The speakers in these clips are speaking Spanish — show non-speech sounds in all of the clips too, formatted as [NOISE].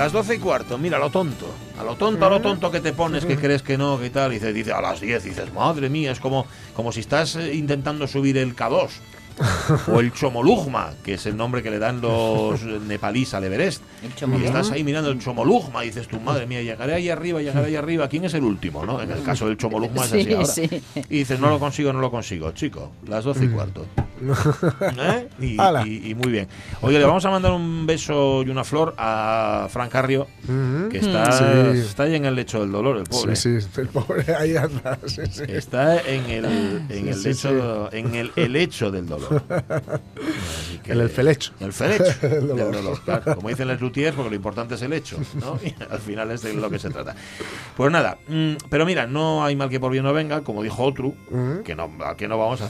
Las doce y cuarto, mira, a lo tonto. A lo tonto, a lo tonto que te pones, que crees que no, que tal. Y dice, dice a las 10, dices, madre mía, es como, como si estás eh, intentando subir el K2. o el Chomolugma, que es el nombre que le dan los nepalíes al Everest. Y estás ahí mirando el Chomolugma y dices, tu madre mía, llegaré ahí arriba, llegaré ahí arriba. ¿Quién es el último? ¿no? En el caso del Chomolugma es así Sí, ahora. sí. Y dices, no lo consigo, no lo consigo. Chico, las doce y cuarto. [LAUGHS] ¿Eh? Y, Ala. y- y muy bien. Oye, le vamos a mandar un beso y una flor a Frank Carrio, que está, Sí. está ahí en el lecho del dolor, el pobre. Sí, sí, el pobre ahí anda. Sí, sí. Está en el, en el lecho, en el helecho del dolor. [LAUGHS] Que- En el felecho. El felecho [LAUGHS] El dolor. dolor, claro. Como dicen los luthiers, porque lo importante es el hecho, ¿no? Y al final es de lo que se trata. Pues nada, mm, pero mira, no hay mal que por bien no venga, como dijo otro, que no, que no vamos a,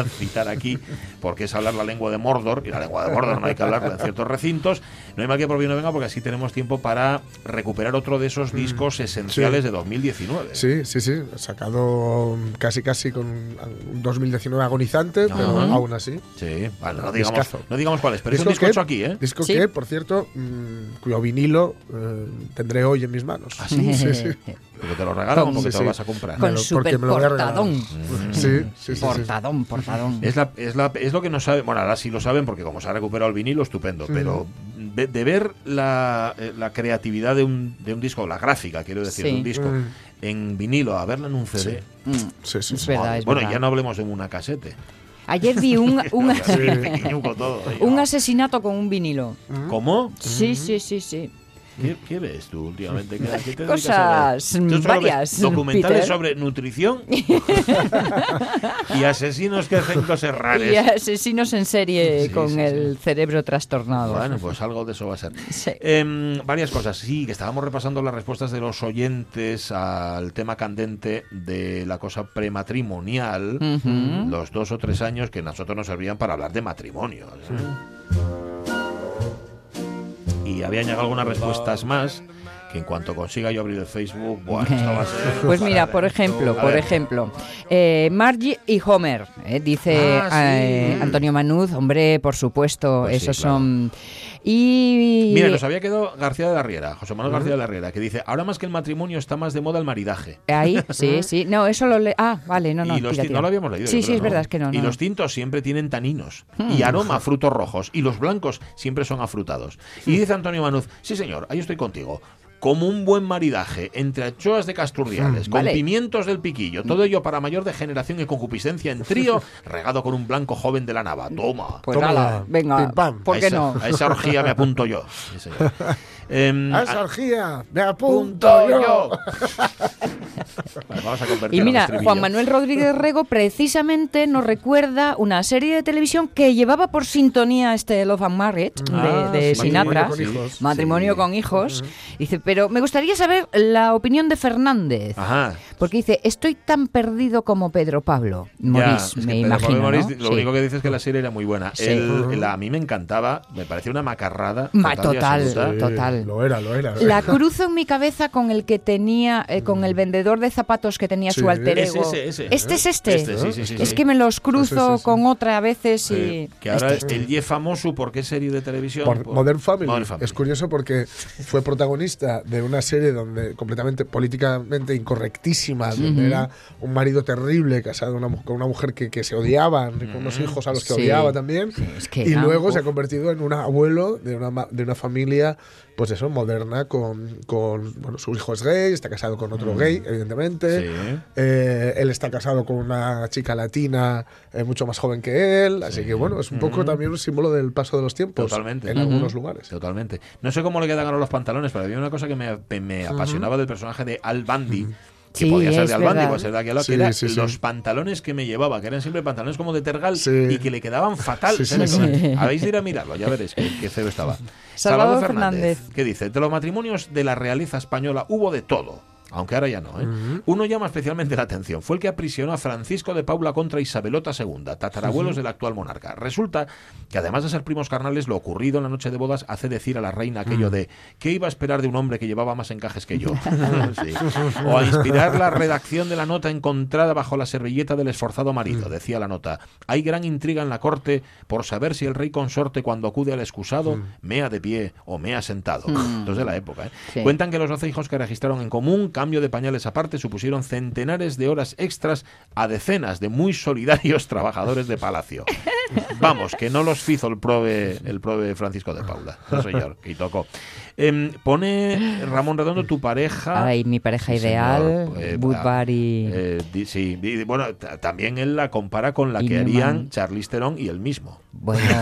a citar aquí, porque es hablar la lengua de Mordor, y la lengua de Mordor no hay que hablarla en ciertos recintos. No hay mal que por bien no venga, porque así tenemos tiempo para recuperar otro de esos discos esenciales de 2019. Sí, sí, sí. Sacado casi, casi con un 2019 agonizante, pero aún así. Sí, vale, no digamos, Discazo. no digamos cuál es, pero es un Disco que- aquí, ¿eh? Disco Sí. que, por cierto, mm, cuyo vinilo eh, tendré hoy en mis manos. ¿Ah, sí, [LAUGHS] sí, sí. [LAUGHS] Porque te lo regalan o Sí, porque te sí. lo vas a comprar. Con super porque me lo voy a regalar. portadón. Sí, sí, sí, sí. Portadón, portadón. Es, la, es, la, es lo que no saben, bueno, ahora sí lo saben porque como se ha recuperado el vinilo, estupendo, pero de, de ver la, eh, la creatividad de un, de un disco, la gráfica, quiero decir, Sí. de un disco Mm. en vinilo, a verla en un CD. Mm, Sí, sí, es sí. verdad, es bueno, verdad. ya no hablemos de una casete. Ayer vi un, [LAUGHS] un, un [LAUGHS] asesinato con un vinilo. ¿Cómo? Sí, sí, sí, sí. ¿Qué, qué ves tú últimamente? Cosas ¿Tú solo ves varias. Documentales Peter. sobre nutrición [LAUGHS] y asesinos que hacen cosas raras. Y asesinos en serie Sí, con sí, el cerebro trastornado. Bueno, pues algo de eso va a ser. Em, varias cosas. Sí, que estábamos repasando las respuestas de los oyentes al tema candente de la cosa prematrimonial. Los dos o tres años que nosotros nos servían para hablar de matrimonio. ¿eh? Y había añadido algunas respuestas más que en cuanto consiga yo abrir el Facebook, bueno, [LAUGHS] esto va a ser... Pues mira, por [LAUGHS] ejemplo, A por ver. ejemplo, eh, Margie y Homer, eh, dice Ah, sí. eh, Antonio Manuz, hombre, por supuesto, Pues sí, esos claro. son... Y... Mira, nos había quedado García de la Riera, José Manuel García de la Riera, que dice, ahora más que el matrimonio está más de moda el maridaje. Ahí, [LAUGHS] sí, sí. No, eso lo le... Ah, vale, no, no. y los tira, tin- tira. no lo habíamos leído. Sí, sí, creo, es verdad, es que no. Y no, Hmm. los tintos siempre tienen taninos y aroma a frutos rojos. Y los blancos siempre son afrutados. Hmm. Y dice Antonio Manuz, sí señor, ahí estoy contigo. Como un buen maridaje entre anchoas de Casturriales, con Hmm, Vale. pimientos del piquillo, todo ello para mayor degeneración y concupiscencia en trío, [LAUGHS] regado con un blanco joven de la nava. Toma. Pues Toma nada, venga, Pim, pam. ¿por a esa, no? A esa orgía me apunto yo. Sí, señor. [LAUGHS] Em, A a- esa orgía me apunto yo. yo. [LAUGHS] Vamos a Y mira. Juan Manuel Rodríguez [LAUGHS] Rego precisamente nos recuerda una serie de televisión que llevaba por sintonía este Love and Marriage Ah, de, de sí, Sinatra. Matrimonio con hijos. Matrimonio Sí. con hijos. Dice, pero me gustaría saber la opinión de Fernández. Ajá. Porque dice, estoy tan perdido como Pedro Pablo. Ya, Morís, es que me Pedro imagino. Pablo Morís, ¿no? Lo Sí. único que dice es que la serie era muy buena. Sí. El- la- a mí me encantaba, me parecía una macarrada. Ma- y total. Lo era, lo era. La cruzo en mi cabeza con el que tenía, eh, con el vendedor de zapatos que tenía Sí. su alter Es ego. ese, ese. Este es este. Este, sí, sí, sí, es sí. que me los cruzo Sí, sí, sí. con otra a veces y. Sí, que ahora Este, este. el Ye famoso, ¿por qué serie de televisión? Por Por- Modern Family. Modern Family. Es curioso porque fue protagonista de una serie donde completamente políticamente incorrectísima, donde era un marido terrible casado una con una mujer que, que se odiaban, con unos hijos a los que Sí. odiaba también. Sí, es que y era- luego se ha convertido en un abuelo de una, ma- de una familia pues eso, moderna con, con bueno, su hijo es gay, está casado con otro gay, evidentemente. Sí. Eh, él está casado con una chica latina eh, mucho más joven que él, así que bueno, es un poco también un símbolo del paso de los tiempos Totalmente. en algunos lugares. Totalmente. No sé cómo le quedan ahora los pantalones, pero había una cosa que me, me apasionaba del personaje de Al Bundy. Que Sí, podía ser de Al Bundy, verdad. puede ser de aquel lado, que era los pantalones que me llevaba, que eran siempre pantalones como de tergal y que le quedaban fatal. Sí. Habéis de ir a mirarlo, ya veréis qué, feo estaba. Salvador Fernández. ¿Qué dice? De los matrimonios de la realeza española hubo de todo. Aunque ahora ya no. ¿eh? Uno llama especialmente la atención. Fue el que aprisionó a Francisco de Paula contra Isabelota II, tatarabuelos del actual monarca. Resulta que además de ser primos carnales, lo ocurrido en la noche de bodas hace decir a la reina aquello de ¿qué iba a esperar de un hombre que llevaba más encajes que yo? [LAUGHS] Sí. O a inspirar la redacción de la nota encontrada bajo la servilleta del esforzado marido. Decía la nota, hay gran intriga en la corte por saber si el rey consorte cuando acude al excusado mea de pie o mea sentado. Esto es de la época. ¿eh? Sí. Cuentan que los 12 hijos que registraron en común, cambio de pañales aparte, supusieron centenares de horas extras a decenas de muy solidarios [LAUGHS] trabajadores de palacio. Vamos, que no los fizo el prove, el prove Francisco de Paula. No señor, que tocó. Em, pone Ramón Redondo tu pareja. Ay, mi pareja Sí, ideal, señor. Eh, Woodbury. eh, di- sí, y bueno, también él la compara con la Y que harían Charlize Theron y él mismo. Bueno, [LAUGHS]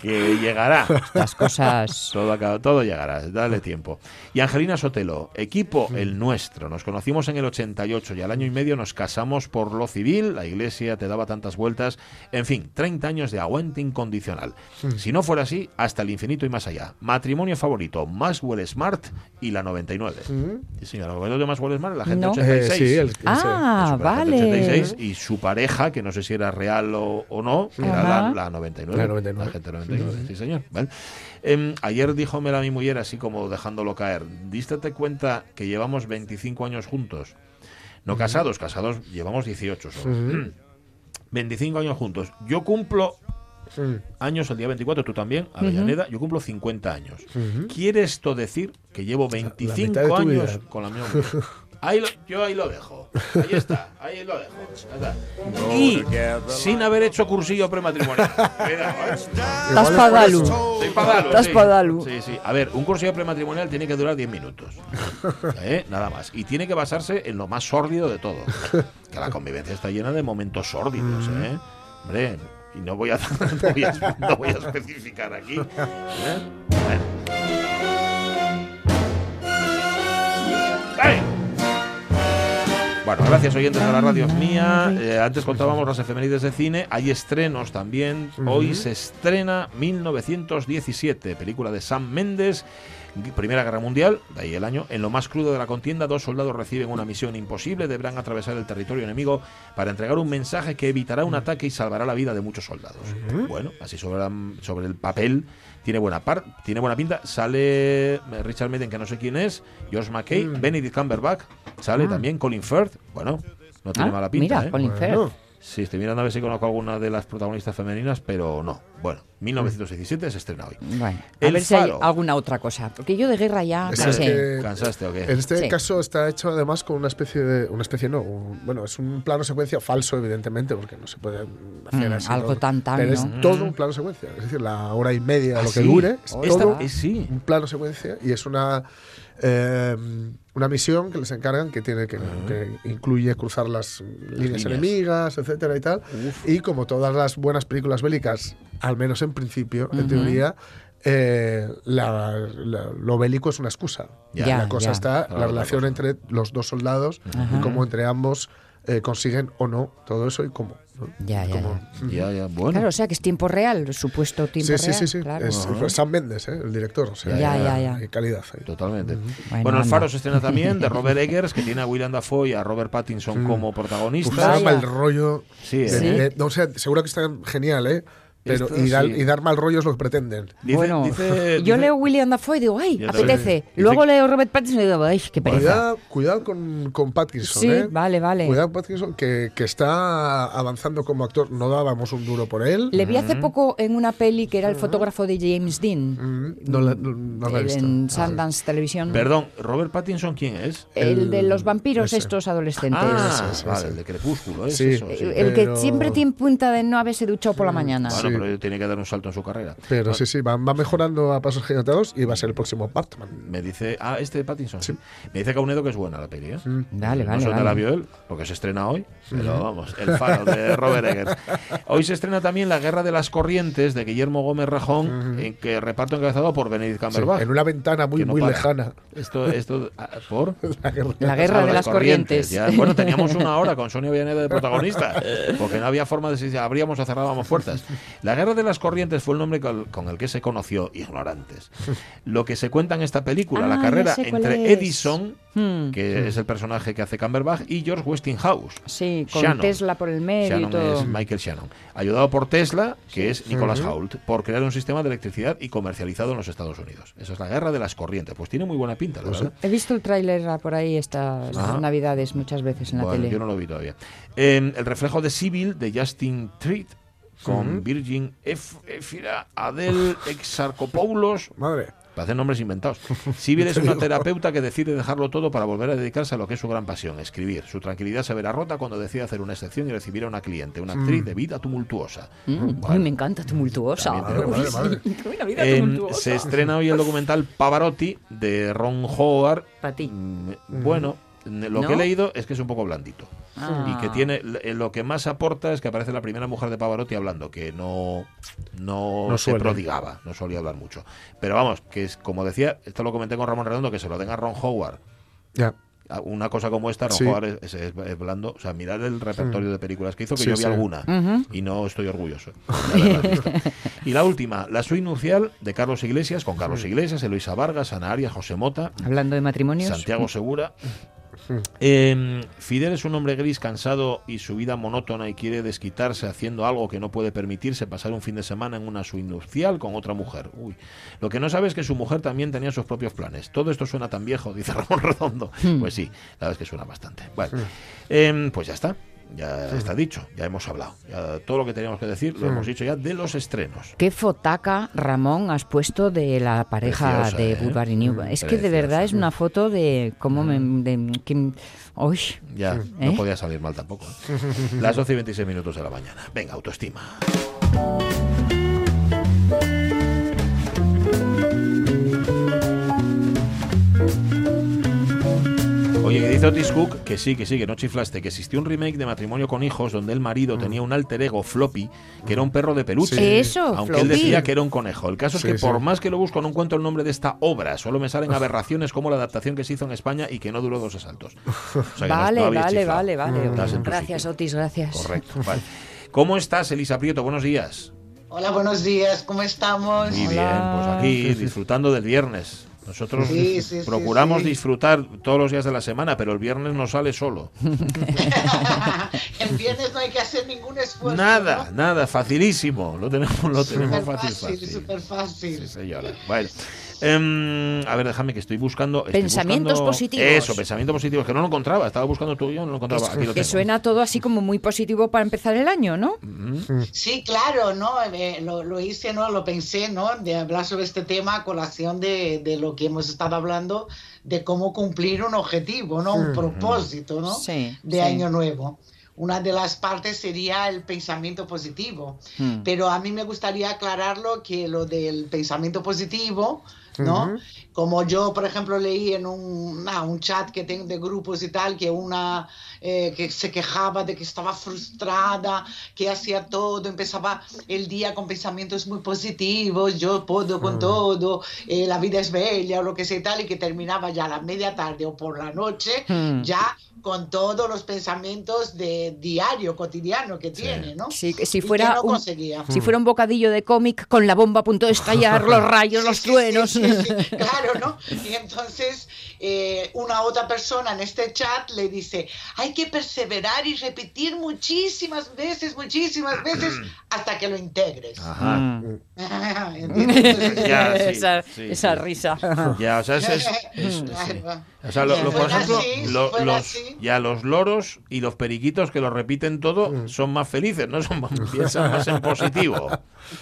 Que llegará. estas cosas. Todo, todo llegará, dale tiempo. Y Angelina Sotelo, equipo el nuestro. Nos conocimos en el 88 y al año y medio nos casamos por lo civil. La iglesia te daba tantas vueltas. En fin, 30 años de aguante incondicional. Si no fuera así, hasta el infinito y más allá. Matrimonio favorito, Maxwell Smart y la 99. Sí, señor, los momentos de Maxwell Smart, la gente No. 86. Eh, sí, el- Ah, vale. 86 y su pareja, que no sé si era real o, o no, era la, la 99. La 99. La gente 99, sí, señor. ¿vale? Em, ayer díjome a mi mujer así como dejándolo caer. ¿Dístete cuenta que llevamos 25 años juntos? No casados, casados llevamos 18 solo. 25 [CLEARS THROAT] años juntos. Yo cumplo años el día 24, tú también, Avellaneda, yo cumplo 50 años. ¿Quiere esto decir que llevo 25 mitad de tu años vida. con la misma mujer? [LAUGHS] Ahí lo- yo ahí lo dejo. Ahí está, ahí lo dejo. Está. Y sin haber hecho cursillo prematrimonial. [LAUGHS] ¿eh? Estás padalu. Soy padalu, Estás sí. padalu. Sí, sí. A ver, un cursillo prematrimonial tiene que durar 10 minutos. [LAUGHS] ¿Eh? Nada más. Y tiene que basarse en lo más sórdido de todo. Que la convivencia está llena de momentos sórdidos, ¿eh? Hombre, y no voy a, [LAUGHS] no voy a, no voy a especificar aquí. ¿eh? Bueno. Bueno, gracias oyentes de la radio mía. Eh, antes contábamos las efemérides de cine. Hay estrenos también. Hoy se estrena 1917, película de Sam Mendes. Primera Guerra Mundial, de ahí el año. En lo más crudo de la contienda, dos soldados reciben una misión imposible. Deberán atravesar el territorio enemigo para entregar un mensaje que evitará un ataque y salvará la vida de muchos soldados. Bueno, así sobre, la- sobre el papel tiene buena par, tiene buena pinta. Sale eh, Richard Madden, que no sé quién es, Josh McKay, Benedict Cumberbatch, sale también Colin Firth. Bueno, no tiene Ah, mala pinta. mira, ¿eh? Colin Firth. Bueno, Sí, estoy mirando a ver si conozco alguna de las protagonistas femeninas, pero no. Bueno, 1917 se estrena hoy. Bueno, a ver si hay alguna otra cosa. Porque yo de guerra ya Es cansé. que- ¿Cansaste o qué? En este Sí. caso está hecho además con una especie de. Una especie no. un- bueno, es un plano secuencia falso, evidentemente, porque no se puede hacer Mm, así. algo todo. tan, tan, Pero es todo un plano secuencia. Es decir, la hora y media, Ah, lo que sí. dure, es Esta- todo eh, sí. un plano secuencia y es una. Eh, una misión que les encargan que tiene que, que incluye cruzar las, líneas, líneas. enemigas, etcétera y tal. Y como todas las buenas películas bélicas, al menos en principio, en teoría, eh, la- la- lo bélico es una excusa. Ya, la cosa está, Claro, la relación entre los dos soldados y cómo entre ambos eh, consiguen o no todo eso y cómo. ¿no? Ya, ya, Cómo- Ya, ya, bueno. Claro, o sea que es tiempo real, supuesto tiempo Sí, sí, real. sí, sí. claro. Es, fue Sam Mendes, ¿eh? el director. O sea, Ya, ya, ya. hay calidad ahí. Totalmente. Bueno, Bueno, El anda. Faro se estrena [LAUGHS] también de Robert Eggers, que tiene a William Dafoe y a Robert Pattinson como Uf, protagonistas. Vaya. mal rollo. Sí, de- de- no, o sea, seguro que está genial, ¿eh? Pero, Esto y, dar, sí. y dar mal rollo es lo que pretenden. Dice- bueno, dice- yo dice- leo William Dafoe y digo, ay, apetece. Dice- Luego leo Robert Pattinson y digo, ay, qué pereza. Cuidado, cuidado con, con Pattinson, Sí, ¿eh? vale, vale. Cuidado con Pattinson, que, que está avanzando como actor. No dábamos un duro por él. Le vi hace poco en una peli que era el fotógrafo de James Dean. Mm, No la, no- no la he visto. en Sundance Televisión. Perdón, ¿Robert Pattinson quién es? El de los vampiros ese. estos adolescentes. Ah, ese, vale, ese. el de Crepúsculo, ¿es Sí. eso? Sí. El que Pero- siempre tiene punta de no haberse duchado por la mañana. Bueno, pero tiene que dar un salto en su carrera. Pero sí, sí, va, va mejorando a pasos gigantados y va a ser el próximo Batman. Me dice, ah, este de Pattinson. sí. Me dice Caunedo que es buena la peli, ¿eh? Vale, no vale, vale. la vio él, porque se estrena hoy, pero vamos, El Faro de [LAUGHS] Robert Eggers. Hoy se estrena también La Guerra de las Corrientes de Guillermo Gómez Rajón, en que reparto encabezado por Benedict Sí, Cumberbatch. en una ventana muy, no muy para. lejana. Esto, esto, ah, ¿por? [LAUGHS] La guerra. La guerra de las corrientes. Ya, bueno, teníamos una [LAUGHS] hora con Sonia Villaneda de protagonista, porque no había forma de si abríamos o cerrábamos puertas. La guerra de las corrientes fue el nombre con, el que se conoció ignorantes. [LAUGHS] Lo que se cuenta en esta película, Ah, la ya carrera entre. Edison, Hmm. que es el personaje que hace Cumberbatch, y George Westinghouse. Sí, con Shannon. Tesla por el medio y Shannon todo. es Michael Shannon. Ayudado por Tesla, que es Nicholas Hoult, por crear un sistema de electricidad y comercializado en los Estados Unidos. Esa es la guerra de las corrientes. Pues tiene muy buena pinta, la verdad. He visto el tráiler ah, por ahí estas Ajá. navidades muchas veces en la tele. yo no lo vi todavía. Eh, el reflejo de Civil de Justin Treat con Virgin. Efira Adel Exarchopoulos. Madre. Parecen nombres inventados. Civil [LAUGHS] es una terapeuta que decide dejarlo todo para volver a dedicarse a lo que es su gran pasión, escribir. Su tranquilidad se verá rota cuando decide hacer una excepción y recibir a una cliente, una actriz de vida tumultuosa. Mm, Bueno, Ay, me encanta tumultuosa. Madre, madre. [LAUGHS] una vida se estrena hoy el documental Pavarotti de Ron Howard. Pa' ti. Mm, Bueno, lo ¿No? que he leído es que es un poco blandito. Ah. Y que tiene eh, lo que más aporta es que aparece la primera mujer de Pavarotti hablando, que no, no, No se suele. prodigaba, no solía hablar mucho. Pero vamos, que es como decía, esto lo comenté con Ramón Redondo, que se lo den a Ron Howard. Ya. Una cosa como esta, Ron Sí. Howard es, es- es blando. O sea, mirar el repertorio de películas que hizo, que Sí, yo vi sí. alguna. Y no estoy orgulloso. [LAUGHS] y la última, La suite nupcial de Carlos Iglesias, con Carlos Iglesias, Eloisa Vargas, Ana Arias, José Mota, Hablando de matrimonios. Santiago Segura. Eh, Fidel es un hombre gris cansado y su vida monótona y quiere desquitarse haciendo algo que no puede permitirse pasar un fin de semana en una nupcial con otra mujer. Uy. Lo que no sabe es que su mujer también tenía sus propios planes. Todo esto suena tan viejo, [LAUGHS] dice Ramón Redondo. Pues sí, la verdad es que suena bastante. Bueno, em, pues ya está. Ya está dicho, ya hemos hablado. Ya todo lo que teníamos que decir lo hemos dicho ya de los estrenos. ¿Qué fotaca, Ramón, has puesto de la pareja Preciosa, de ¿eh? Y Newman? Es que de verdad es una foto de cómo me... De, que- uy, Ya, ¿Eh? no podía salir mal tampoco. ¿eh? Las 12 y 26 minutos de la mañana. Venga, autoestima. Oye, dice Otis Cook que sí, que sí, que no chiflaste, que existió un remake de Matrimonio con Hijos donde el marido tenía un alter ego floppy, que era un perro de peluche. Sí. Eso, Aunque él decía que era un conejo. El caso es Sí, que sí. por más que lo busco no encuentro el nombre de esta obra, solo me salen aberraciones como la adaptación que se hizo en España y que no duró dos asaltos. O sea, que no- Vale, no vale, vale, vale. En tu Gracias, sitio. Otis, gracias. Correcto, vale. ¿Cómo estás, Elisa Prieto? Buenos días. Hola, buenos días, ¿cómo estamos? Muy Hola. bien, pues aquí disfrutando del viernes. Nosotros Sí, sí, procuramos sí. disfrutar todos los días de la semana, pero el viernes nos sale solo. [LAUGHS] en viernes no hay que hacer ningún esfuerzo. Nada, ¿no? nada, facilísimo. Lo tenemos, lo tenemos Súper fácil, fácil, fácil. súper fácil. Sí, señora. Bueno. Em, a ver, déjame que estoy buscando. estoy Pensamientos buscando- positivos. Eso, pensamientos positivos, que no lo encontraba. Estaba buscando tú y yo, no lo encontraba. Aquí lo Que tengo. suena todo así como muy positivo para empezar el año, ¿no? Sí, claro, ¿no? Eh, lo, lo hice, ¿no? Lo pensé, ¿no? De hablar sobre este tema a colación de, de lo que hemos estado hablando, de cómo cumplir un objetivo, ¿no? Un propósito, ¿no? Sí, de sí. año nuevo. Una de las partes sería el pensamiento positivo, Hmm. pero a mí me gustaría aclararlo que lo del pensamiento positivo, ¿no? Como yo, por ejemplo, leí en un, nah, un chat que tengo de grupos y tal, que una eh, que se quejaba de que estaba frustrada, que hacía todo, empezaba el día con pensamientos muy positivos, yo puedo con todo, eh, la vida es bella o lo que sea y tal, y que terminaba ya a la media tarde o por la noche, Hmm. ya con todos los pensamientos de diario, cotidiano que tiene, ¿no? Sí, que si fuera no un- conseguía. Si fuera un bocadillo de cómic con la bomba a punto de estallar, los [LAUGHS] rayos, Sí, los sí, truenos. sí, sí, sí, [LAUGHS] claro, ¿no? Y entonces eh, una otra persona en este chat le dice, hay que perseverar y repetir muchísimas veces, muchísimas veces [CLEARS THROAT] hasta que lo integres. Ajá. Mm. [LAUGHS] [LAUGHS] Ya, [LAUGHS] sí, esa sí, esa sí. risa. Ya, o sea, es, es- es- sí. Claro. O sea, lo- lo- por ejemplo, así, lo- los, así. ya los loros y los periquitos que lo repiten todo son más felices, ¿no? Son más, piensan más en positivo.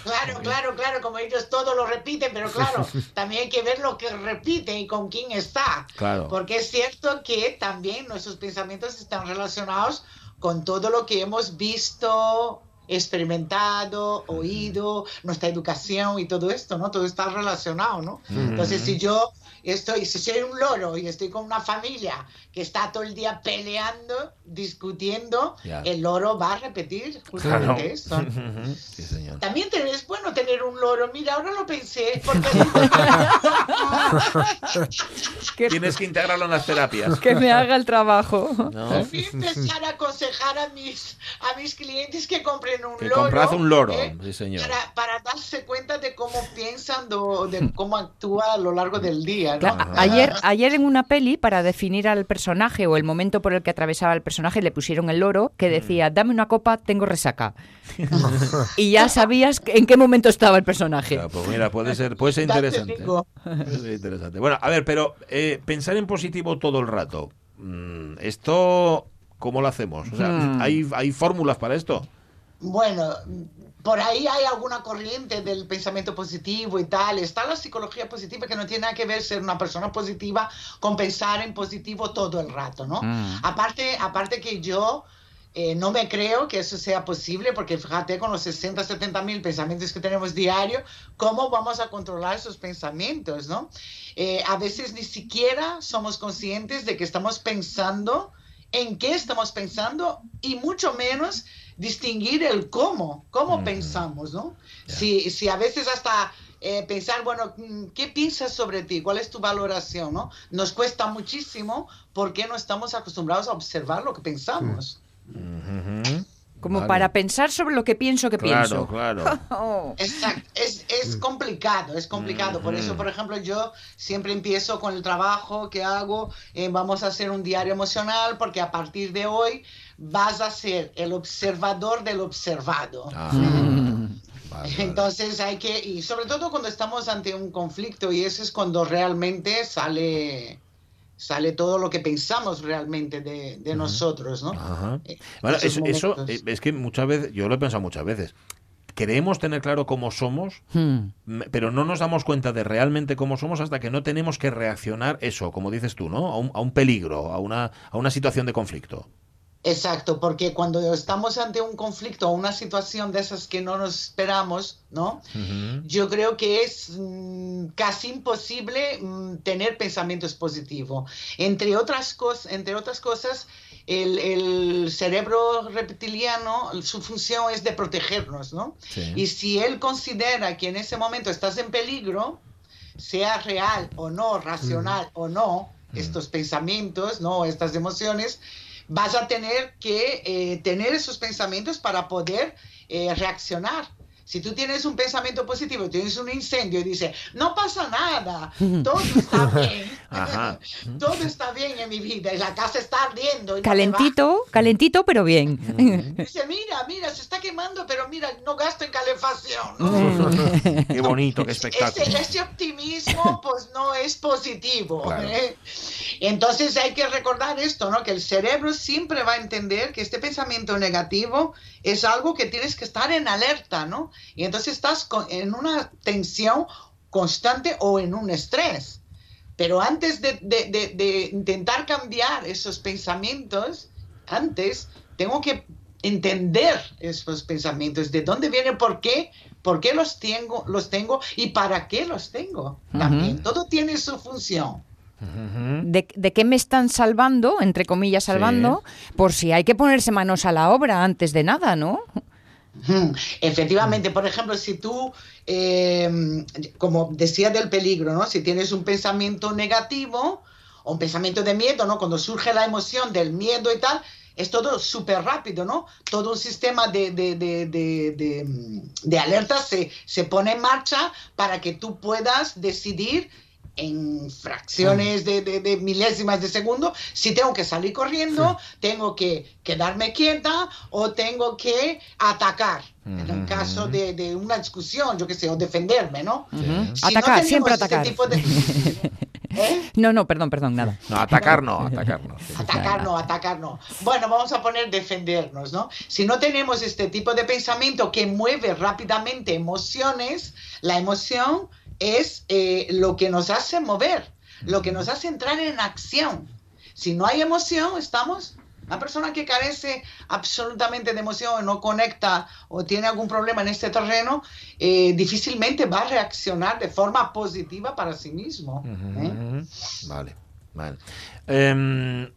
Claro, claro, claro, como ellos todo lo repiten, pero claro, también hay que ver lo que repiten y con quién está. Claro. Porque es cierto que también nuestros pensamientos están relacionados con todo lo que hemos visto experimentado, oído, nuestra educación y todo esto, ¿no? Todo está relacionado, ¿no? Entonces, si yo estoy, si soy un loro y estoy con una familia que está todo el día peleando, discutiendo, Ya. el loro va a repetir justamente esto. [LAUGHS] Sí, señor. También te- es bueno tener un loro. Mira, ahora lo pensé. Porque [LAUGHS] Que, Tienes que integrarlo en las terapias. que me haga el trabajo. ¿no? A empezar a aconsejar a mis, a mis clientes que compren un Que loro. comprad un loro, ¿eh? sí, señor. Para, para darse cuenta de cómo piensan, do- de cómo actúa a lo largo del día. ¿No? Claro, ayer, ayer en una peli, para definir al personaje o el momento por el que atravesaba el personaje, le pusieron el loro que decía, dame una copa, tengo resaca. [LAUGHS] y ya sabías en qué momento estaba el personaje. Claro, pues mira, puede ser, puede ser interesante. digo. Puede ser interesante. Bueno, a ver, pero eh, pensar en positivo todo el rato. mm, esto, ¿cómo lo hacemos? O sea, Hmm. ¿hay, ¿hay fórmulas para esto? Bueno, por ahí hay alguna corriente del pensamiento positivo y tal. Está la psicología positiva que no tiene nada que ver ser una persona positiva con pensar en positivo todo el rato, ¿no? Mm. Aparte, aparte que yo eh, no me creo que eso sea posible porque fíjate con los 60, 70 mil pensamientos que tenemos diario, ¿cómo vamos a controlar esos pensamientos, no? Eh, a veces ni siquiera somos conscientes de que estamos pensando, en qué estamos pensando y mucho menos distinguir el cómo, cómo pensamos, ¿no? Si, si a veces hasta eh, pensar, bueno, mm, ¿qué piensas sobre ti? ¿Cuál es tu valoración? ¿no? Nos cuesta muchísimo porque no estamos acostumbrados a observar lo que pensamos. Como Vale. para pensar sobre lo que pienso que Claro, pienso. claro. [LAUGHS] Oh. Exacto, es, es complicado, es complicado. Por eso, por ejemplo, yo siempre empiezo con el trabajo que hago, eh, vamos a hacer un diario emocional, porque a partir de hoy vas a ser el observador del observado. Ah, [LAUGHS] Mm. [LAUGHS] Entonces hay que, y sobre todo cuando estamos ante un conflicto, y eso es cuando realmente sale, sale todo lo que pensamos realmente de, de nosotros, ¿no? Ajá. Eh, Bueno, eso, eh, es que muchas veces, yo lo he pensado muchas veces. Creemos tener claro cómo somos, Hmm. pero no nos damos cuenta de realmente cómo somos hasta que no tenemos que reaccionar eso, como dices tú, ¿no? A un, a un peligro, a una, a una situación de conflicto. Exacto, porque cuando estamos ante un conflicto o una situación de esas que no nos esperamos, ¿no? Yo creo que es mm, casi imposible mm, tener pensamientos positivos. Entre otras, cos- entre otras cosas, el, el cerebro reptiliano, su función es de protegernos, ¿no? Sí. Y si él considera que en ese momento estás en peligro, sea real o no, racional o no, estos pensamientos, no, estas emociones, vas a tener que eh, tener esos pensamientos para poder eh, reaccionar. Si tú tienes un pensamiento positivo, tienes un incendio y dices, no pasa nada, [LAUGHS] todo está bien, Ajá. [LAUGHS] todo está bien en mi vida y la casa está ardiendo. y no me va". Calentito, calentito, pero bien. [LAUGHS] Dice, mira, mira, se está quemando, pero mira, no gasto en calefacción. ¿no? Qué bonito, qué espectáculo. Ese, ese optimismo pues no es positivo. Claro. ¿eh? Entonces hay que recordar esto, ¿no? Que el cerebro siempre va a entender que este pensamiento negativo es algo que tienes que estar en alerta, ¿no? Y entonces estás con- en una tensión constante o en un estrés. Pero antes de, de- de- de intentar cambiar esos pensamientos, antes tengo que entender esos pensamientos, de dónde vienen, por qué, por qué los tengo, los tengo y para qué los tengo. También, todo tiene su función. ¿De, de qué me están salvando, entre comillas salvando? Por si hay que ponerse manos a la obra antes de nada, ¿no? Ujú. Efectivamente, por ejemplo, si tú, eh, como decía del peligro, ¿no? Si tienes un pensamiento negativo o un pensamiento de miedo, ¿no? Cuando surge la emoción del miedo y tal, es todo súper rápido, ¿no? Todo un sistema de, de, de, de, mm, se, se pone en marcha para que tú puedas decidir en fracciones de, de- de milésimas de segundo si tengo que salir corriendo, tengo que quedarme quieta o tengo que atacar. En el caso de, de una discusión, yo qué sé, o defenderme, ¿no? Si Atacar, no siempre este atacar. tipo de- [LAUGHS] ¿Eh? No, no, perdón, perdón, nada. No, atacar no, atacar no. sí. Atacar no, atacar no. Bueno, vamos a poner defendernos, ¿no? Si no tenemos este tipo de pensamiento que mueve rápidamente emociones, la emoción es eh, lo que nos hace mover, lo que nos hace entrar en acción. Si no hay emoción, estamos Una persona que carece absolutamente de emoción, no conecta o tiene algún problema en este terreno, eh, difícilmente va a reaccionar de forma positiva para sí mismo. ¿eh? Vale, vale. Em,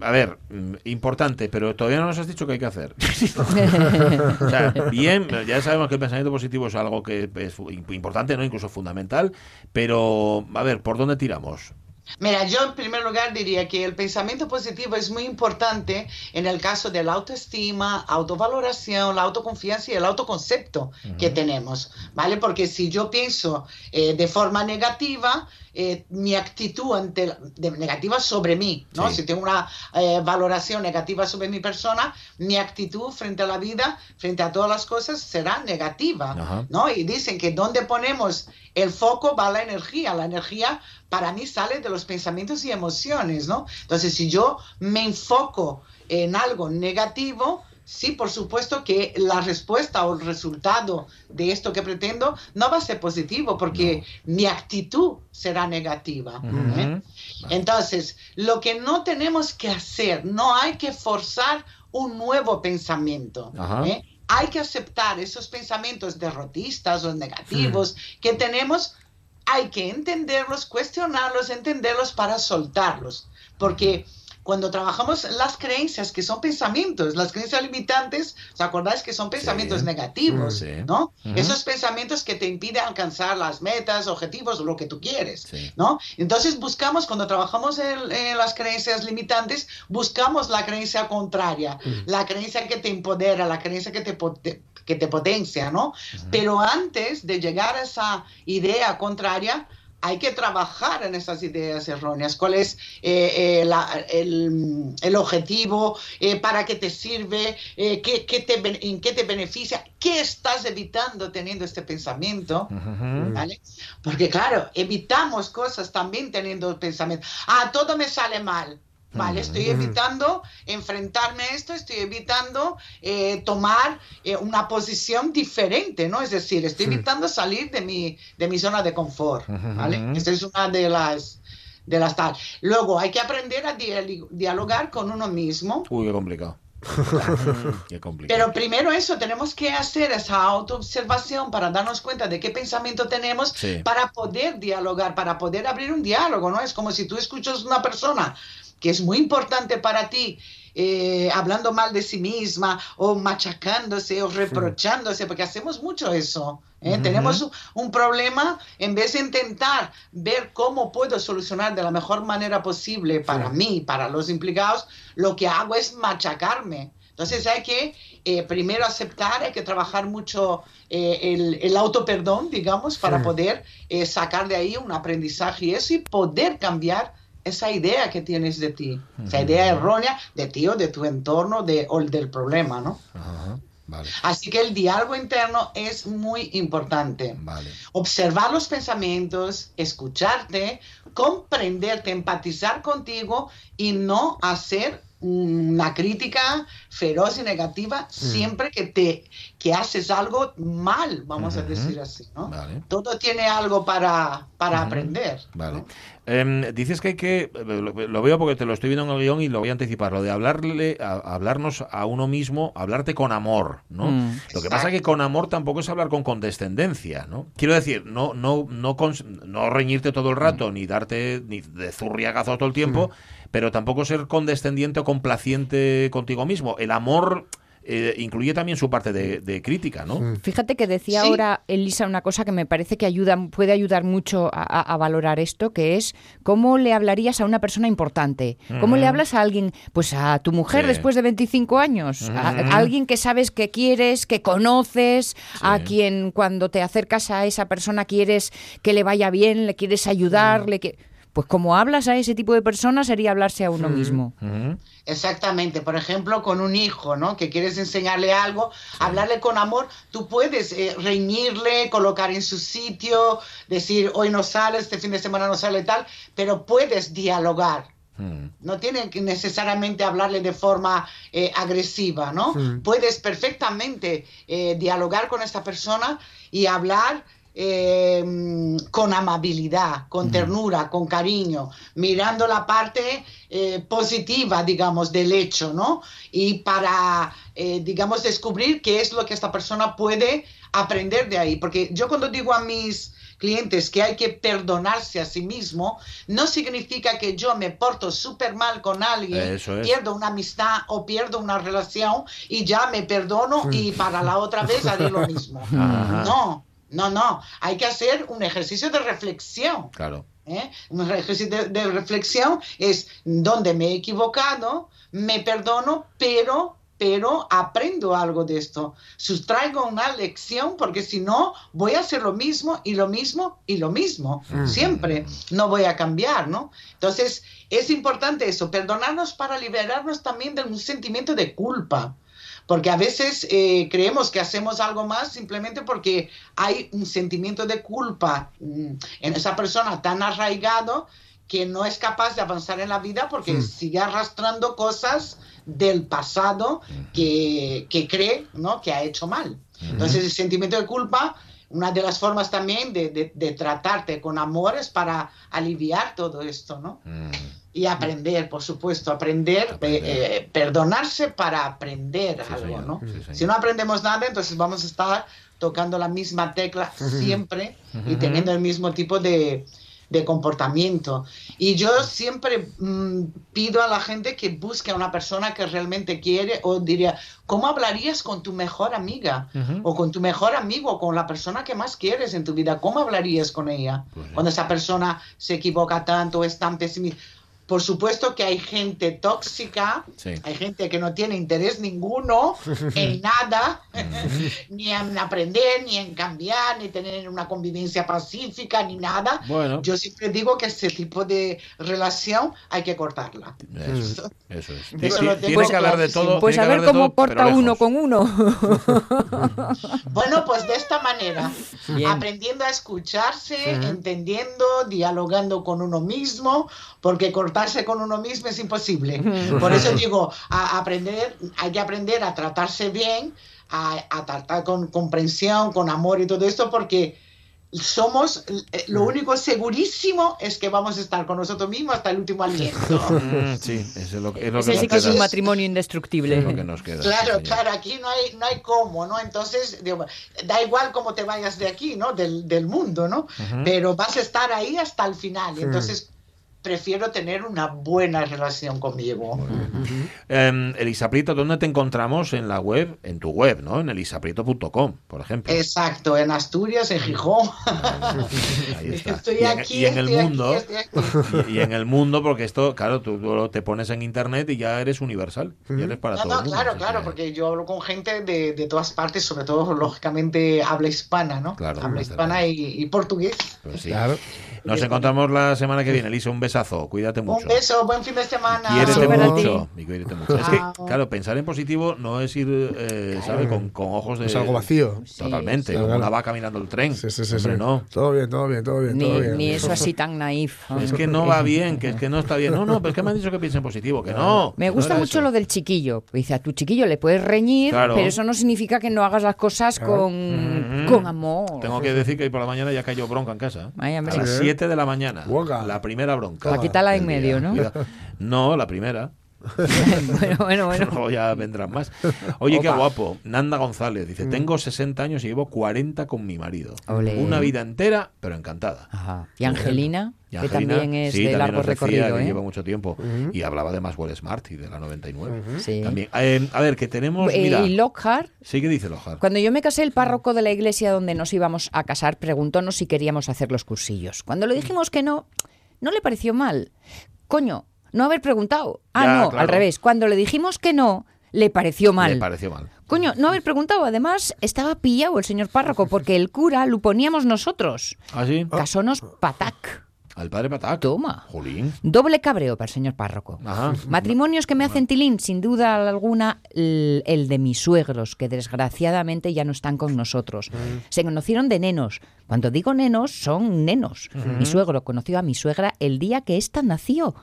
a ver, mm, importante, pero todavía no nos has dicho qué hay que hacer. [LAUGHS] o sea, bien, ya sabemos que el pensamiento positivo es algo que es importante, no incluso fundamental, pero a ver, ¿por dónde tiramos? Mira, yo en primer lugar diría que el pensamiento positivo es muy importante en el caso de la autoestima, autovaloración, la autoconfianza y el autoconcepto que tenemos, ¿vale? Porque si yo pienso eh, de forma negativa, eh, mi actitud ante de- negativa sobre mí, ¿no? Sí. Si tengo una eh, valoración negativa sobre mi persona, mi actitud frente a la vida, frente a todas las cosas, será negativa, Ajá. ¿no? Y dicen que donde ponemos el foco va la energía. La energía para mí sale de los pensamientos y emociones, ¿no? Entonces, si yo me enfoco en algo negativo, sí, por supuesto que la respuesta o el resultado de esto que pretendo no va a ser positivo porque mi actitud será negativa. ¿eh? Entonces, lo que no tenemos que hacer, no hay que forzar un nuevo pensamiento. ¿eh? Hay que aceptar esos pensamientos derrotistas o negativos que tenemos, hay que entenderlos, cuestionarlos, entenderlos para soltarlos. Porque cuando trabajamos las creencias que son pensamientos, las creencias limitantes, ¿os acordáis que son pensamientos Sí. negativos? Sí. ¿no? Ujú. Esos pensamientos que te impiden alcanzar las metas, objetivos, lo que tú quieres. Sí. ¿no? Entonces buscamos, cuando trabajamos en, en las creencias limitantes, buscamos la creencia contraria, la creencia que te empodera, la creencia que te, que te potencia, ¿no? Pero antes de llegar a esa idea contraria, hay que trabajar en esas ideas erróneas. ¿Cuál es eh, eh, la- el, el objetivo? Eh, ¿Para qué te sirve? ¿qué, qué te, ¿En qué te beneficia? ¿Qué estás evitando teniendo este pensamiento? ¿Vale? Porque claro, evitamos cosas también teniendo pensamiento. Ah, todo me sale mal. Vale, estoy evitando enfrentarme a esto, estoy evitando eh, tomar eh, una posición diferente, ¿no? Es decir, estoy evitando salir de mi, de mi zona de confort, ¿vale? Esta es una de las, de las tal. Luego, hay que aprender a dialogar con uno mismo. Uy, qué complicado. [LAUGHS] qué complicado. Pero primero eso, tenemos que hacer esa autoobservación para darnos cuenta de qué pensamiento tenemos Sí. para poder dialogar, para poder abrir un diálogo, ¿no? Es como si tú escuchas una persona que es muy importante para ti, eh, hablando mal de sí misma o machacándose o reprochándose, porque hacemos mucho eso. ¿eh? Tenemos un, un problema, en vez de intentar ver cómo puedo solucionar de la mejor manera posible para mí, para los implicados, lo que hago es machacarme. Entonces hay que eh, primero aceptar, hay que trabajar mucho eh, el, el autoperdón, digamos, para poder eh, sacar de ahí un aprendizaje y eso y poder cambiar esa idea que tienes de ti, esa idea errónea de ti o de tu entorno de, o del problema, ¿no? Vale, Así que el diálogo interno es muy importante. vale. Observar los pensamientos, escucharte, comprenderte, empatizar contigo y no hacer una crítica feroz y negativa siempre que te que haces algo mal, vamos a decir así, ¿no? Vale. Todo tiene algo para, para aprender. Vale. ¿no? Em, dices que hay que, lo, veo porque te lo estoy viendo en el guion y lo voy a anticipar, lo de hablarle, a, hablarnos a uno mismo, hablarte con amor, ¿no? Mm. Lo que pasa que con amor tampoco es hablar con condescendencia, ¿no? Quiero decir, no, no, no, no reñirte todo el rato, ni darte ni de zurriagazo todo el tiempo, pero tampoco ser condescendiente o complaciente contigo mismo. El amor eh, incluye también su parte de, de crítica, ¿no? Fíjate que decía Sí. ahora Elisa una cosa que me parece que ayuda, puede ayudar mucho a, valorar esto, que es cómo le hablarías a una persona importante. ¿Cómo le hablas a alguien, pues a tu mujer Sí. después de 25 años? A, a alguien que sabes que quieres, que conoces, a quien cuando te acercas a esa persona quieres que le vaya bien, le quieres ayudar, le que... Pues como hablas a ese tipo de personas sería hablarse a uno mismo. Exactamente, por ejemplo, con un hijo, ¿no? Que quieres enseñarle algo, hablarle con amor, tú puedes eh, reñirle, colocar en su sitio, decir, hoy no sale, este fin de semana no sale tal, pero puedes dialogar. Mm. No tienen que necesariamente hablarle de forma eh, agresiva, ¿no? Puedes perfectamente eh, dialogar con esta persona y hablar eh, con amabilidad, con ternura, con cariño, mirando la parte eh, positiva, digamos, del hecho, ¿no? Y para, eh, digamos, descubrir qué es lo que esta persona puede aprender de ahí. Porque yo cuando digo a mis clientes que hay que perdonarse a sí mismo, no significa que yo me porto súper mal con alguien, es. pierdo una amistad o pierdo una relación y ya me perdono y para la otra vez haré lo mismo. [LAUGHS] Ajá. No, no, no. Hay que hacer un ejercicio de reflexión. Claro. ¿eh? Un ejercicio de, de reflexión es donde me he equivocado, me perdono, pero pero aprendo algo de esto, sustraigo una lección porque si no voy a hacer lo mismo y lo mismo y lo mismo, siempre, no voy a cambiar, ¿no? Entonces es importante eso, perdonarnos para liberarnos también de un sentimiento de culpa, porque a veces eh, creemos que hacemos algo más simplemente porque hay un sentimiento de culpa mm, en esa persona tan arraigado que no es capaz de avanzar en la vida porque sigue arrastrando cosas del pasado que, que cree ¿no? que ha hecho mal. Entonces el sentimiento de culpa, una de las formas también de, de- de tratarte con amor es para aliviar todo esto, ¿no? Mm. Y aprender, por supuesto, aprender, Aprender. eh, eh, perdonarse para aprender Sí, algo. ¿no? Sí, si no aprendemos nada, entonces vamos a estar tocando la misma tecla siempre y teniendo el mismo tipo de, de comportamiento. Y yo siempre mm, pido a la gente que busque a una persona que realmente quiere, o diría, ¿cómo hablarías con tu mejor amiga? O con tu mejor amigo, o con la persona que más quieres en tu vida, ¿cómo hablarías con ella? Cuando esa persona se equivoca tanto, es tan pesimista. Por supuesto que hay gente tóxica, Sí. hay gente que no tiene interés ninguno [LAUGHS] en nada, ni en aprender, ni en cambiar, ni tener una convivencia pacífica, ni nada. Bueno. Yo siempre digo que ese tipo de relación hay que cortarla. Eso, eso es. Eso Tiene, lo tiene tengo que hablar de todo. Pues tiene a ver cómo todo, corta uno con uno. [LAUGHS] [LAUGHS] Bueno, pues de esta manera, Bien. aprendiendo a escucharse, entendiendo, dialogando con uno mismo, porque cortarse con uno mismo es imposible. Por eso digo, a aprender, hay que aprender a tratarse bien, a, a tratar con comprensión, con amor y todo esto, porque somos, eh, lo único segurísimo es que vamos a estar con nosotros mismos hasta el último aliento. [LAUGHS] Mm, sí, eso es lo, que- es lo que Ese nos sí que es queda. un matrimonio indestructible. Es lo que nos queda. sí, Claro, señor. claro, aquí no hay, no hay cómo, ¿no? Entonces, digo, da igual cómo te vayas de aquí, ¿no? Del, del mundo, ¿no? Pero vas a estar ahí hasta el final. y Entonces, prefiero tener una buena relación conmigo. Em, Elisa Prieto, ¿dónde te encontramos en la web? En tu web, ¿no? En elisaprieto.com, por ejemplo. Exacto, en Asturias, en Gijón. Ahí [LAUGHS] está. Estoy y en, aquí, y en el aquí, mundo. estoy aquí. Y, y en el mundo, porque esto, claro, tú, tú te pones en internet y ya eres universal. Ya eres para No, todo no, el mundo. claro, claro, que- porque yo hablo con gente de, de todas partes, sobre todo, lógicamente, habla hispana, ¿no? Claro, habla hispana y, y portugués. pues sí. Claro. Nos encontramos la semana que viene, Elisa. Un besazo. Cuídate mucho. Un beso, buen fin de semana. Quiérete para mucho. y cuídate mucho. Es que, Chao. claro, pensar en positivo no es ir, eh, ¿sabe? Con, con ojos de. Es algo vacío. Totalmente. Sí, como claro. una vaca mirando el tren. Sí, sí, sí. Hombre, sí. no. Todo bien, todo bien, todo bien. Ni, todo bien. ni eso así tan naif. Es que no va bien, que es que no está bien. No, no, pero es que me han dicho que piense en positivo, que no. Me no gusta mucho eso. lo del chiquillo. Dice, a tu chiquillo le puedes reñir, Claro. pero eso no significa que no hagas las cosas con, Mhm. con amor. Tengo que decir que hoy por la mañana ya cayó bronca en casa. Ay, a las Sí. 7 de la mañana. La primera bronca. La quítala en medio, ¿no? No, la primera. [LAUGHS] bueno, bueno, bueno. [LAUGHS] Luego ya vendrán más. Oye, qué guapo. Nanda González dice: Tengo 60 años y llevo 40 con mi marido. Una vida entera, pero encantada. Ajá. Y Angelina, Y que Angelina, también es sí, de también largo nos decía recorrido, que ¿eh? lleva mucho tiempo. Y hablaba de Maxwell Smart y de la 99. Sí. También. Eh, a ver, que tenemos. Eh, Mira, y Lockhart, sí que dice Lojar. cuando yo me casé, el párroco de la iglesia donde nos íbamos a casar preguntónos si queríamos hacer los cursillos. Cuando le dijimos que no, no le pareció mal. Coño, no haber preguntado. Ah, Ya, no, claro. al revés. Cuando le dijimos que no, le pareció mal. Le pareció mal. Coño, no haber preguntado. Además, estaba pillado el señor párroco porque el cura lo poníamos nosotros. ¿Ah, sí? Casonos patac. Al padre Patac. Toma. Jolín. Doble cabreo para el señor párroco. Ajá. Matrimonios que me hacen tilín, sin duda alguna, el, el de mis suegros, que desgraciadamente ya no están con nosotros. Se conocieron de nenos. Cuando digo nenos, son nenos. Mi suegro conoció a mi suegra el día que ésta nació.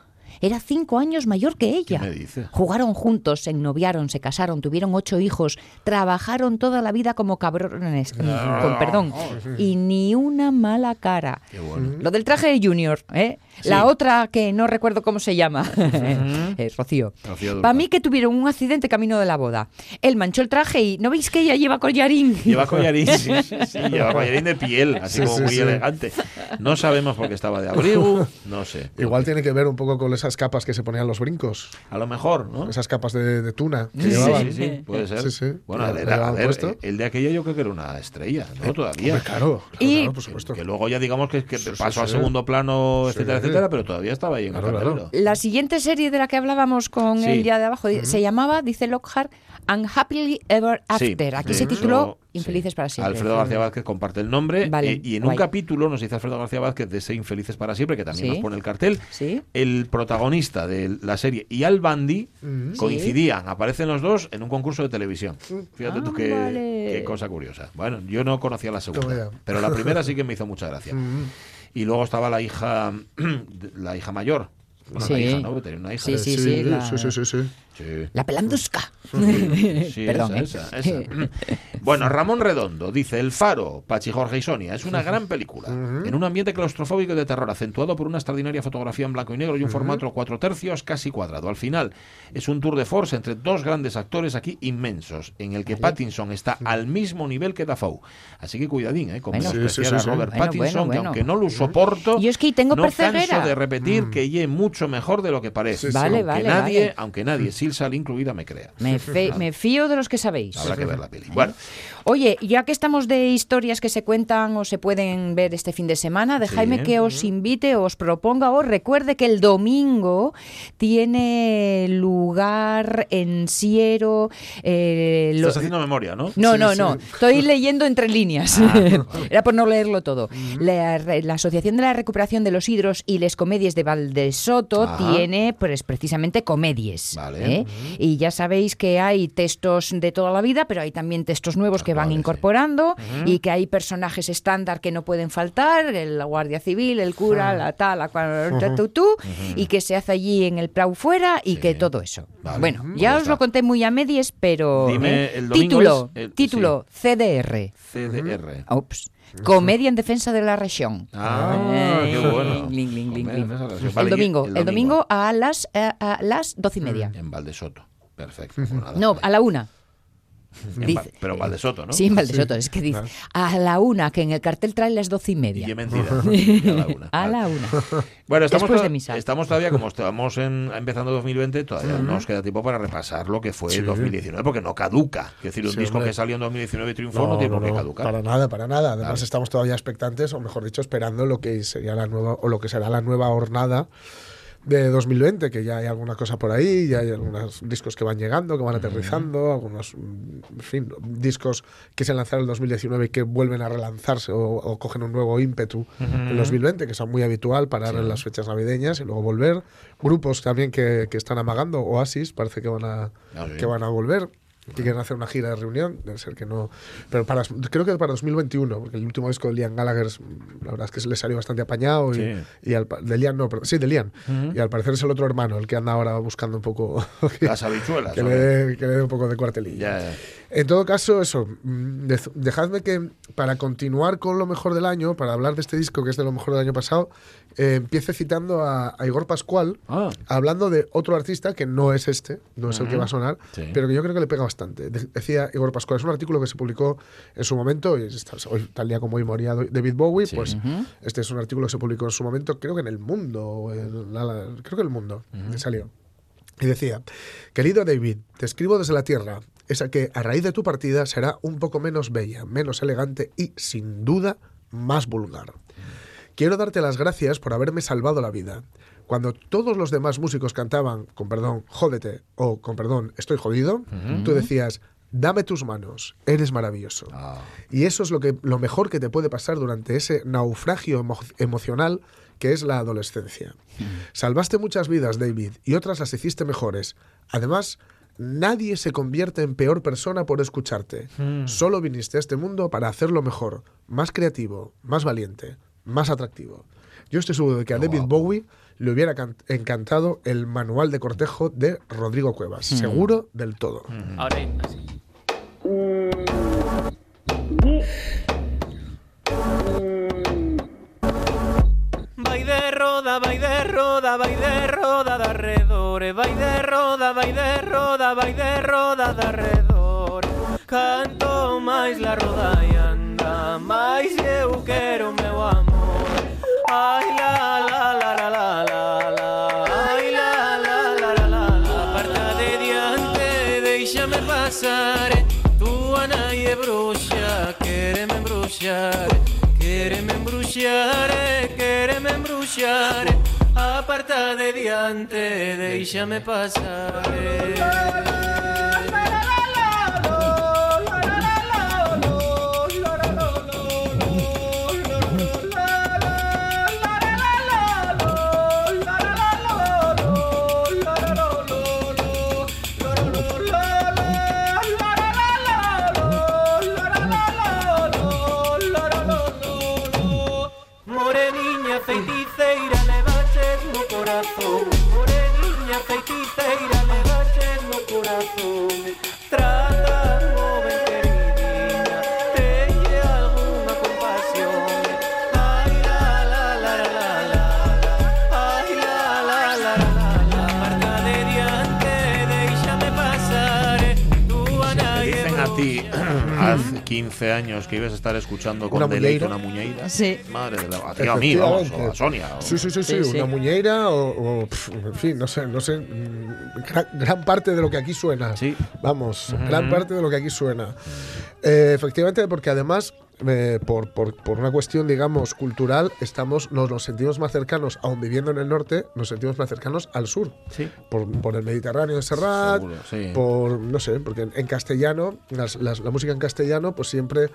Era cinco años mayor que ella. me dices? Jugaron juntos, se ennoviaron, se casaron, tuvieron ocho hijos, trabajaron toda la vida como cabrones, mm, con perdón, [LAUGHS] y ni una mala cara. Qué bueno. Lo del traje de Junior, ¿eh? La otra que no recuerdo cómo se llama, [LAUGHS] [LAUGHS] es Rocío. Para mí que tuvieron un accidente camino de la boda. Él manchó el traje y ¿no veis que ella lleva collarín? Lleva collarín, sí, [LAUGHS] sí, sí, lleva collarín de piel, así Sí, como sí, muy sí. elegante. No sabemos por qué estaba de abrigo, no sé. Igual tiene que ver un poco con esas capas que se ponían los brincos. A lo mejor, ¿no? Esas capas de, de tuna que Sí, llevaban. sí, sí, puede ser. Sí, sí. Bueno, ¿La- él la era- a llevaban ver, puesto? el de aquello yo creo que era una estrella, ¿no? Todavía. Hombre, claro, claro, Y- claro, por supuesto. Que luego ya digamos que, que Sí, sí, pasó a sí. segundo plano, Sí. etcétera, etcétera, pero todavía estaba ahí en Claro, el claro. La siguiente serie de la que hablábamos con Sí. el día de abajo se llamaba, dice Lockhart, Unhappily Ever Sí, After. Aquí de se tituló sí. Infelices para siempre. Alfredo García Vázquez comparte el nombre Vale, eh, y en guay. un capítulo nos dice Alfredo García Vázquez de ese Infelices para siempre, que también Sí. nos pone el cartel, Sí. el protagonista de la serie y Al Bundy coincidían, aparecen los dos en un concurso de televisión. Fíjate tú qué, cosa curiosa. Bueno, yo no conocía la segunda, pero la primera sí [LAUGHS] que me hizo mucha gracia. Y luego estaba la hija, [CLEARS THROAT] la hija mayor. Bueno, la Sí. hija, ¿no? Tenía una hija. Sí, sí, sí, la- sí, sí, sí, sí. Sí. La pelandusca. [LAUGHS] Sí, Perdón. esa, ¿eh? esa, esa. Bueno, Ramón Redondo dice El Faro, Pachi Jorge y Sonia. Es una gran película. En un ambiente claustrofóbico y de terror, acentuado por una extraordinaria fotografía en blanco y negro y un formato cuatro tercios casi cuadrado. Al final, es un tour de force entre dos grandes actores aquí inmensos, en el que Pattinson está al mismo nivel que Dafoe. Así que cuidadín, ¿eh? Con Bueno. Sí, menospreciar sí, sí, a sí. Robert Bueno, Pattinson, bueno, que aunque no lo soporto, Yo es que tengo no canso de repetir que ye mucho mejor de lo que parece. Sí, sí. Vale, aunque vale, nadie, vale. aunque nadie, Silsal incluida, me crea. Me, fe- me fío de los que sabéis. Habrá que ver la peli. Bueno, Oye, ya que estamos de historias que se cuentan o se pueden ver este fin de semana, dejadme Sí. que os invite, os proponga, os recuerde que el domingo tiene lugar en Siero. eh, lo- estás haciendo memoria, ¿no? no, Sí, no, sí. no. Estoy leyendo entre líneas. [LAUGHS] Era por no leerlo todo. La, Asociación de la Recuperación de los Hidros y les Comedies de Valdesoto Ajá. tiene pues precisamente comedies. Vale. ¿eh? Y ya sabéis que hay textos de toda la vida, pero hay también textos nuevos que van sí. incorporando y que hay personajes estándar que no pueden faltar, el guardia civil, el cura, la tal, la cual, y que se hace allí en el Prau fuera y que todo eso. Vale. Bueno, Ujú. ya Pues os está. lo conté muy a medias, pero Dime, ¿eh? el título, es el- título CDR. CDR. Comedia en defensa de la región. Ah, Eh, qué bueno. lin, lin, lin, Comer en lin. esa relación. El domingo, el domingo a las eh, a las doce y media. En Valdesoto. Perfecto. pues nada. No, a la una. En dice- Val- pero en Valdesoto, ¿no? Sí, en Valdesoto, es que dice a la una, que en el cartel trae las doce y Y media. es mentira. Y [LAUGHS] a la una. A la una. [LAUGHS] Bueno, estamos, Después de misa. estamos todavía, como estamos en, empezando 2020, todavía nos queda tiempo para repasar lo que fue Sí. 2019, porque no caduca. Es decir, un Sí, disco hombre. que salió en 2019 y triunfó no, tiene por qué caducar. Para nada, para nada. Además, Claro. estamos todavía expectantes, o mejor dicho, esperando lo que sería la nueva, o lo que será la nueva jornada de 2020, que ya hay alguna cosa por ahí, ya hay algunos discos que van llegando, que van aterrizando, algunos, en fin, discos que se lanzaron en 2019 y que vuelven a relanzarse o, o cogen un nuevo ímpetu en 2020, que es muy habitual parar en las fechas navideñas y luego volver. Grupos también que, que están amagando, Oasis, parece que van a, Ah, que van a volver. Que quieren hacer una gira de reunión, debe ser que no. Pero para, creo que para 2021, porque el último disco de Liam Gallagher, la verdad es que se le salió bastante apañado. Y, Sí. y al, de Liam, no, sí, de Liam. Y al parecer es el otro hermano, el que anda ahora buscando un poco. [LAUGHS] Las habichuelas. que le, hombre. dé- que le dé un poco de cuartelilla. Ya, ya. En todo caso, eso, mm, dej- dejadme que para continuar con lo mejor del año, para hablar de este disco que es de lo mejor del año pasado, eh, empiece citando a, a Igor Pascual, Ah. hablando de otro artista que no es este, no es el que va a sonar, Sí. pero que yo creo que le pega bastante. De- decía Igor Pascual, es un artículo que se publicó en su momento, y está- hoy, tal día como hoy moría David Bowie, Sí. pues este es un artículo que se publicó en su momento, creo que en El Mundo, en la- la- creo que en El Mundo, que salió. Y decía, querido David, te escribo desde la Tierra, esa que a raíz de tu partida será un poco menos bella, menos elegante y, sin duda, más vulgar. Quiero darte las gracias por haberme salvado la vida. Cuando todos los demás músicos cantaban, con perdón, jódete, o con perdón, estoy jodido, tú decías, dame tus manos, eres maravilloso. Ah. Y eso es lo, que, lo mejor que te puede pasar durante ese naufragio emo- emocional que es la adolescencia. Salvaste muchas vidas, David, y otras las hiciste mejores. Además, nadie se convierte en peor persona por escucharte. Solo viniste a este mundo para hacerlo mejor, más creativo, más valiente, más atractivo. Yo estoy seguro de que a David Bowie le hubiera can- encantado el manual de cortejo de Rodrigo Cuevas. Seguro del todo. Ahora hay- así. Vai de roda, vai de roda, vai de roda de arredore Vai de roda, vai de roda, vai de roda de arredore Canto máis la roda e anda Máis eu quero meu amor de diante, deixame pasar años que ibas a estar escuchando con Una deleite muñeira. una muñeira. Sí. Madre de la. A ti, a mí, vamos, o a Sonia. o- Sí, sí, sí, sí, Sí, sí. una muñeira o, o, pf, en fin, no sé, no sé, mm, gran, gran parte de lo que aquí suena. Sí. Vamos, gran parte de lo que aquí suena. Eh, efectivamente, porque además, eh, por, por, por una cuestión, digamos, cultural, estamos, nos, nos sentimos más cercanos, aun viviendo en el norte, nos sentimos más cercanos al sur. Sí. Por, por el Mediterráneo de Serrat, Seguro, sí. por, no sé, porque en, en castellano, las- las- la música en castellano, pues siempre,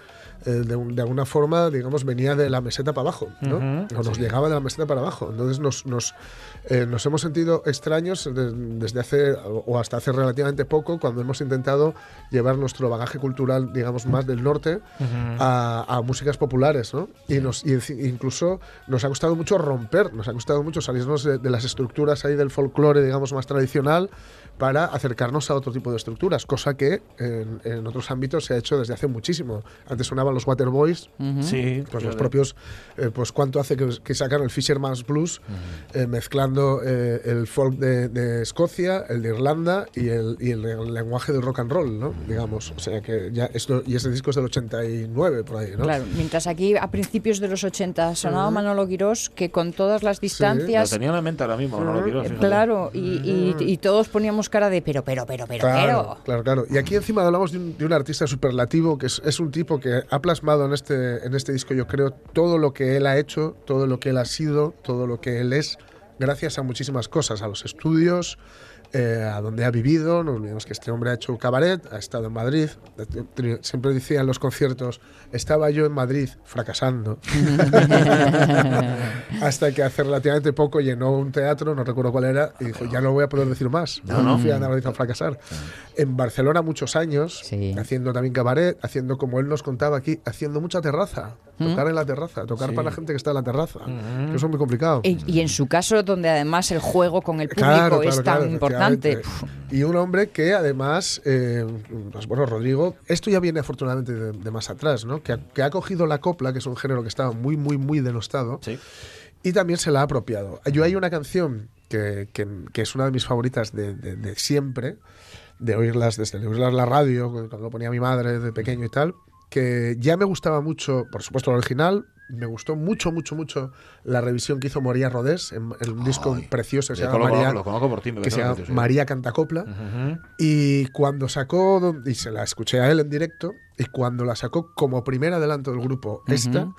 eh, de, un- de alguna forma, digamos, venía de la meseta para abajo, ¿no? O nos llegaba de la meseta para abajo. Entonces nos, nos, eh, nos hemos sentido extraños de- desde hace, o hasta hace relativamente poco, cuando hemos intentado llevar nuestro bagaje cultural, digamos, más del norte a, a músicas populares, ¿no? Y, nos, y incluso nos ha costado mucho romper, nos ha costado mucho salirnos de, de las estructuras ahí del folclore, digamos, más tradicional para acercarnos a otro tipo de estructuras, cosa que en, en otros ámbitos se ha hecho desde hace muchísimo. Antes sonaban los Waterboys, Sí, pues los propios, eh, pues cuánto hace que, que sacaron el Fisherman's Blues, eh, mezclando eh, el folk de, de Escocia, el de Irlanda y el, y el, el lenguaje del rock and roll, ¿no? Digamos, o sea que ya esto, y ese disco es del 89 por ahí, ¿no? Claro, mientras aquí a principios de los 80 sonaba Manolo Quirós, que con todas las Lo distancias, tenía en la mente ahora mismo, lo eh, fíjate. claro, y, y- y todos poníamos cara de pero, pero, pero, pero, Claro, pero. claro, claro. Y aquí encima hablamos de un, de un artista superlativo que es, es un tipo que ha plasmado en este, en este disco, yo creo, todo lo que él ha hecho, todo lo que él ha sido, todo lo que él es, gracias a muchísimas cosas, a los estudios, eh, a donde ha vivido. No olvidemos que este hombre ha hecho cabaret, ha estado en Madrid. Siempre decía en los conciertos, estaba yo en Madrid fracasando. [LAUGHS] [LAUGHS] Hasta que hace relativamente poco llenó un teatro, no recuerdo cuál era, y dijo, ya no voy a poder decir más. No, no. fui a Madrid a fracasar. En Barcelona muchos años, Sí. haciendo también cabaret, haciendo como él nos contaba aquí, haciendo mucha terraza. Tocar en la terraza, tocar para la gente que está en la terraza. Que eso es muy complicado. Y, y en su caso, donde además el juego con el público Claro, es claro, tan claro, importante. Y un hombre que además, eh, pues bueno, Rodrigo, esto ya viene afortunadamente de, de más atrás, ¿no? Que ha, que ha cogido la copla, que es un género que estaba muy, muy, muy denostado, Sí. y también se la ha apropiado. Yo hay una canción que, que- que es una de mis favoritas de, de- de siempre, de oírlas desde de oírlas la radio, cuando lo ponía mi madre de pequeño y tal, que ya me gustaba mucho, por supuesto, el original. Me gustó mucho, mucho, mucho la revisión que hizo María Rodés en, en un disco Ay, precioso que se llama lo, María, lo conozco por ti, me que se. María Cantacopla. Y cuando sacó, y se la escuché a él en directo, y cuando la sacó como primer adelanto del grupo, esta,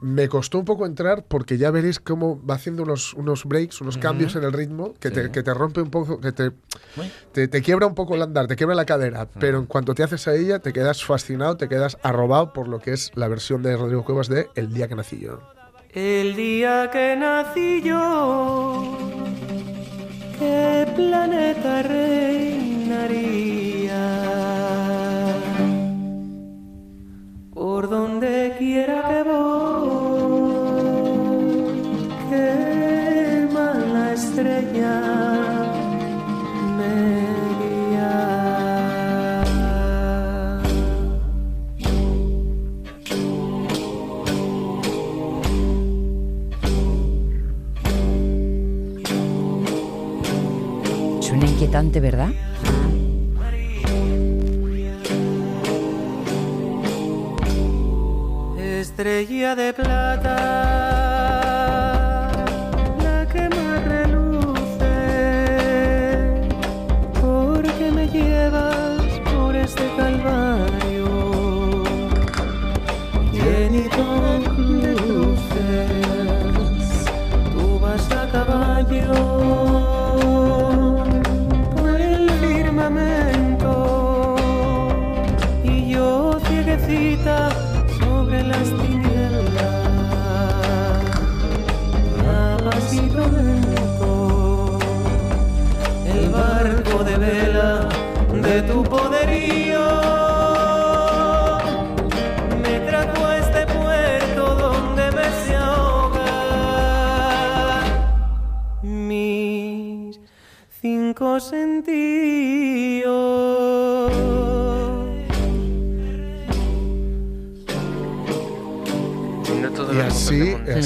me costó un poco entrar porque ya veréis cómo va haciendo unos, unos breaks, unos cambios en el ritmo que, te, que te rompe un poco, que te, te, te quiebra un poco el andar, te quiebra la cadera, pero en cuanto te haces a ella, te quedas fascinado, te quedas arrobado por lo que es la versión de Rodrigo Cuevas de El día que nací yo. El día que nací yo, ¿qué planeta reinaría? Por donde quiera que voy, ¿verdad? Estrella de plata,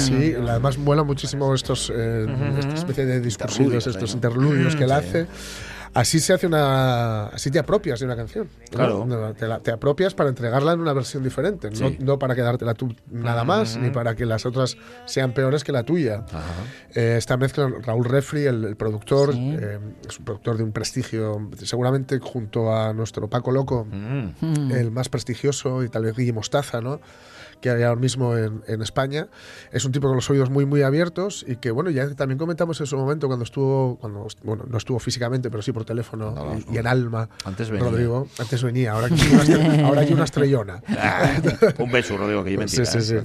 así, además mola muchísimo estos, eh, esta especie de discursivos, Interludios, estos ¿no? interludios que él Sí. hace. Así se hace una. Así te apropias de una canción. ¿no? Claro. No, Te, la- te apropias para entregarla en una versión diferente. No, Sí. no para quedártela tú nada más, ni para que las otras sean peores que la tuya. Eh, esta mezcla, Raúl Refri, el, el productor, Sí. eh, es un productor de un prestigio, seguramente junto a nuestro Paco Loco, Mm. el más prestigioso, y tal vez Guille Mostaza, ¿no? Que hay ahora mismo en, en España. Es un tipo con los oídos muy, muy abiertos y que, bueno, ya también comentamos en su momento cuando estuvo, cuando, bueno, no estuvo físicamente, pero sí por teléfono No, y, y en alma. Antes venía. Rodrigo, antes venía, ahora hay una, [LAUGHS] ahora hay una estrellona. Ah, un beso, Rodrigo, que yo mentira. Sí, sí, sí. ¿eh?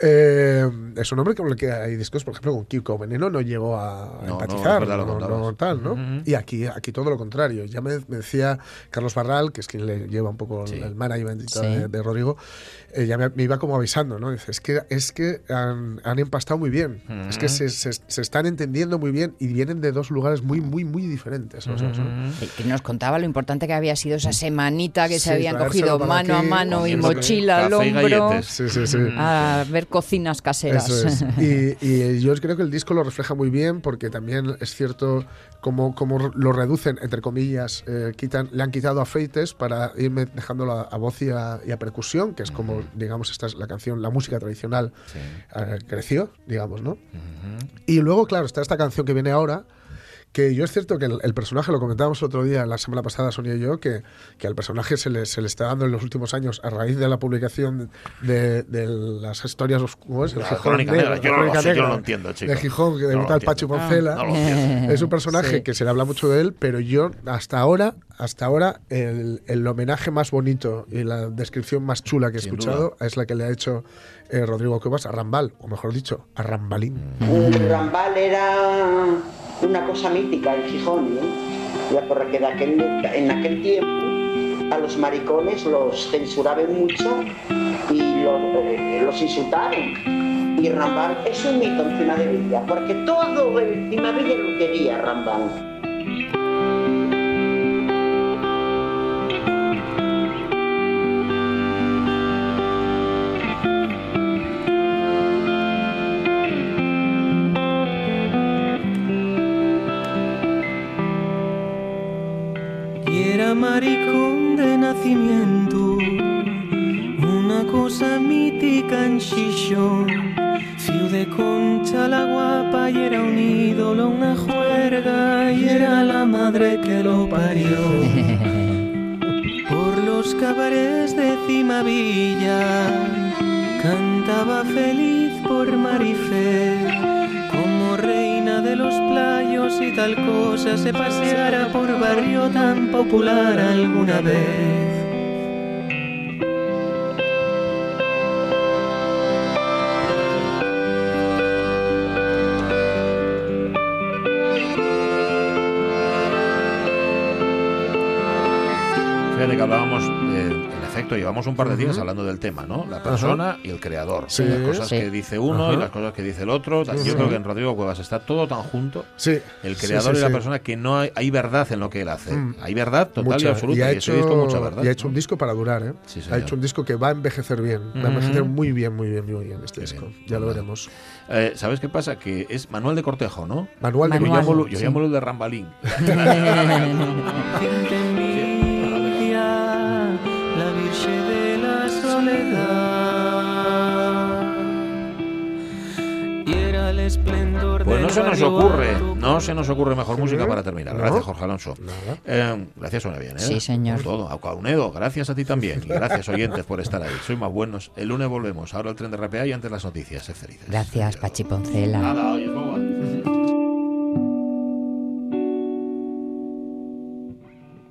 Eh, es un hombre con el que hay discos, por ejemplo, con Kiko Veneno no llegó a No, no, empatizar, no, no tal, ¿no? Ujú. Y aquí, aquí todo lo contrario. Ya me, me decía Carlos Barral, que es quien le lleva un poco el- Sí. el management de, de Rodrigo, eh, ya me, me iba como avisando, ¿no? Dice, es que, es que han, han empastado muy bien, es que se, se- se están entendiendo muy bien y vienen de dos lugares muy, muy, muy diferentes. ¿no? Eh, Que nos contaba lo importante que había sido esa semanita que se Sí, habían traérselo cogido mano a aquí, mano y mochila al hombro galletes. Sí, sí, sí. a ver cocinas caseras. Eso es. [LAUGHS] Y, y yo creo que el disco lo refleja muy bien porque también es cierto como, como lo reducen, entre comillas, eh, quitan, le han quitado afeites para irme dejándolo a, a voz y a, y a percusión, que es como, digamos, esta es la canción, la música tradicional eh, creció, digamos, ¿no? Y luego, claro, está esta canción que viene ahora, que yo es cierto que el, el personaje, lo comentábamos el otro día, la semana pasada, Sonia y yo, que, que al personaje se le, se le está dando en los últimos años, a raíz de la publicación de, de las historias oscuras, el La Gijón crónica negra. Yo no lo sé, yo no lo entiendo, chico. De Gijón, que No debuta el Pachi. Poncela. No lo entiendo. Es un personaje Sí. que se le habla mucho de él, pero yo hasta ahora, hasta ahora, el, el homenaje más bonito y la descripción más chula que he Sin escuchado es la que le ha hecho eh, Rodrigo Cuevas a Rambal, o mejor dicho, a Rambalín. El Rambal era una cosa mítica en Gijón, ¿no? Porque de en aquel tiempo a los maricones los censuraban mucho y los, eh, los insultaron. Y Rambal es un mito en Cimadevilla, porque todo el Cimadevilla lo quería Rambal. [LAUGHS] Por los cabarets de Cimavilla cantaba feliz por Marifé como reina de los playos y tal cosa se paseara por barrio tan popular alguna vez. Llevamos un par de días hablando del tema, ¿no? La persona y el creador. Sí. las cosas Sí. que dice uno y las cosas que dice el otro. Yo creo que en Rodrigo Cuevas está todo tan junto. Sí. El creador sí, y la sí. persona que no hay, hay verdad en lo que él hace. Mm. Hay verdad total y absoluta. Y ha y hecho, disco mucha verdad. y ha hecho ¿no? un disco para durar, ¿eh? Sí, ha hecho un disco que va a envejecer bien. Va a envejecer muy bien, muy bien, muy bien este Qué disco. bien. Ya lo veremos. Eh, ¿Sabes qué pasa? Que es Manuel de Cortejo, ¿no? Manual, de Yo llamo, yo llamo el de Rambalín. [LAUGHS] [LAUGHS] Pues no se nos ocurre, no se nos ocurre mejor música para terminar. Gracias, Jorge Alonso. Nada. Eh, gracias, suena bien, ¿eh? Sí, señor. Por todo. A Caunedo, gracias a ti también. Y gracias, oyentes, por estar ahí. Soy más buenos. El lunes volvemos. Ahora el tren de RPA y antes las noticias. Gracias, Pachi Poncela. Nada, hoy es